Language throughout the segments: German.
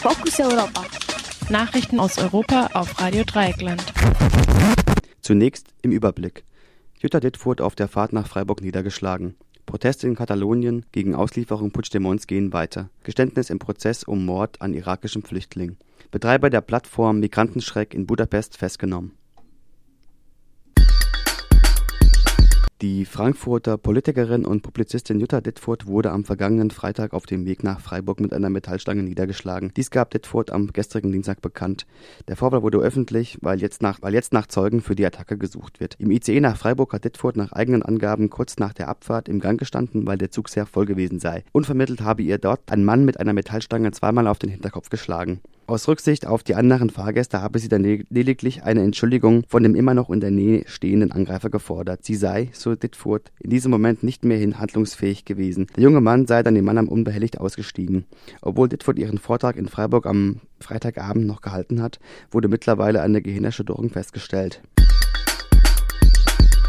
Fokus Europa. Nachrichten aus Europa auf Radio Dreieckland. Zunächst im Überblick. Jutta Dittfurt auf der Fahrt nach Freiburg niedergeschlagen. Proteste in Katalonien gegen Auslieferung Puigdemonts gehen weiter. Geständnis im Prozess um Mord an irakischem Flüchtling. Betreiber der Plattform Migrantenschreck in Budapest festgenommen. Die Frankfurter Politikerin und Publizistin Jutta Dittfurt wurde am vergangenen Freitag auf dem Weg nach Freiburg mit einer Metallstange niedergeschlagen. Dies gab Dittfurt am gestrigen Dienstag bekannt. Der Vorfall wurde öffentlich, weil jetzt, nach, weil jetzt nach Zeugen für die Attacke gesucht wird. Im ICE nach Freiburg hat Dittfurt nach eigenen Angaben kurz nach der Abfahrt im Gang gestanden, weil der Zug sehr voll gewesen sei. Unvermittelt habe ihr dort ein Mann mit einer Metallstange zweimal auf den Hinterkopf geschlagen. Aus Rücksicht auf die anderen Fahrgäste habe sie dann lediglich eine Entschuldigung von dem immer noch in der Nähe stehenden Angreifer gefordert. Sie sei, so Ditfurth, in diesem Moment nicht mehr handlungsfähig gewesen. Der junge Mann sei dann dem Mann am unbehelligt ausgestiegen. Obwohl Ditfurth ihren Vortrag in Freiburg am Freitagabend noch gehalten hat, wurde mittlerweile eine Gehirnerschütterung festgestellt.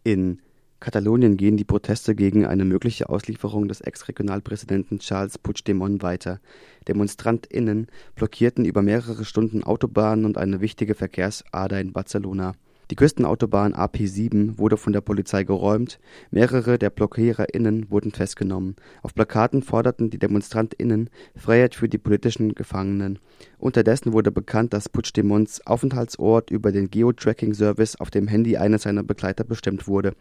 In Katalonien gehen die Proteste gegen eine mögliche Auslieferung des Ex-Regionalpräsidenten Charles Puigdemont weiter. DemonstrantInnen blockierten über mehrere Stunden Autobahnen und eine wichtige Verkehrsader in Barcelona. Die Küstenautobahn AP7 wurde von der Polizei geräumt, mehrere der BlockiererInnen wurden festgenommen. Auf Plakaten forderten die DemonstrantInnen Freiheit für die politischen Gefangenen. Unterdessen wurde bekannt, dass Puigdemonts Aufenthaltsort über den Geo-Tracking-Service auf dem Handy eines seiner Begleiter bestimmt wurde.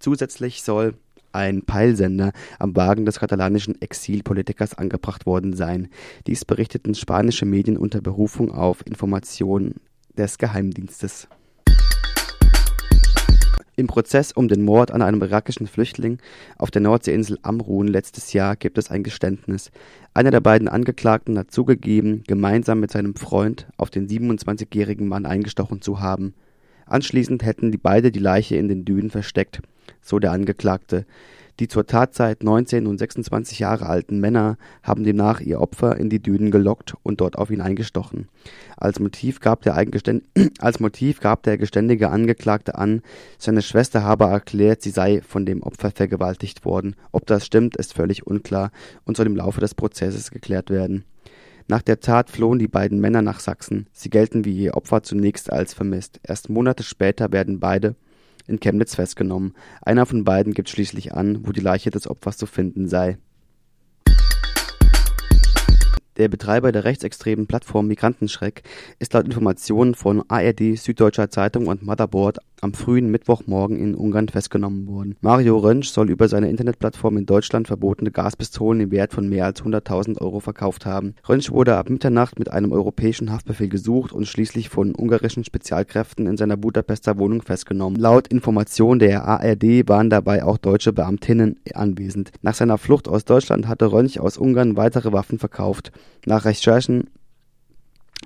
Zusätzlich soll ein Peilsender am Wagen des katalanischen Exilpolitikers angebracht worden sein. Dies berichteten spanische Medien unter Berufung auf Informationen des Geheimdienstes. Im Prozess um den Mord an einem irakischen Flüchtling auf der Nordseeinsel Amrun letztes Jahr gibt es ein Geständnis. Einer der beiden Angeklagten hat zugegeben, gemeinsam mit seinem Freund auf den 27-jährigen Mann eingestochen zu haben. Anschließend hätten die beide die Leiche in den Dünen versteckt, so der Angeklagte. Die zur Tatzeit 19 und 26 Jahre alten Männer haben demnach ihr Opfer in die Dünen gelockt und dort auf ihn eingestochen. Als Motiv gab der, als Motiv gab der geständige Angeklagte an, seine Schwester habe erklärt, sie sei von dem Opfer vergewaltigt worden. Ob das stimmt, ist völlig unklar und soll im Laufe des Prozesses geklärt werden. Nach der Tat flohen die beiden Männer nach Sachsen. Sie gelten wie ihr Opfer zunächst als vermisst. Erst Monate später werden beide in Chemnitz festgenommen. Einer von beiden gibt schließlich an, wo die Leiche des Opfers zu finden sei. Der Betreiber der rechtsextremen Plattform Migrantenschreck ist laut Informationen von ARD, Süddeutscher Zeitung und Motherboard am frühen Mittwochmorgen in Ungarn festgenommen worden. Mario Rönsch soll über seine Internetplattform in Deutschland verbotene Gaspistolen im Wert von mehr als 100.000 Euro verkauft haben. Rönsch wurde ab Mitternacht mit einem europäischen Haftbefehl gesucht und schließlich von ungarischen Spezialkräften in seiner Budapester Wohnung festgenommen. Laut Information der ARD waren dabei auch deutsche Beamtinnen anwesend. Nach seiner Flucht aus Deutschland hatte Rönsch aus Ungarn weitere Waffen verkauft. Nach Recherchen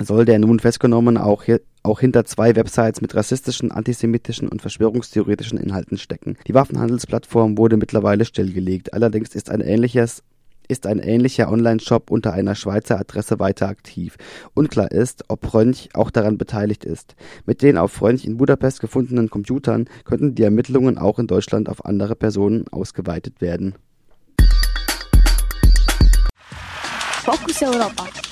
soll der nun festgenommen auch, hier, auch hinter zwei Websites mit rassistischen, antisemitischen und verschwörungstheoretischen Inhalten stecken. Die Waffenhandelsplattform wurde mittlerweile stillgelegt. Allerdings ist ein ähnliches ist ein ähnlicher Online-Shop unter einer Schweizer Adresse weiter aktiv. Unklar ist, ob Rönch auch daran beteiligt ist. Mit den auf Rönch in Budapest gefundenen Computern könnten die Ermittlungen auch in Deutschland auf andere Personen ausgeweitet werden. Fokus Europa.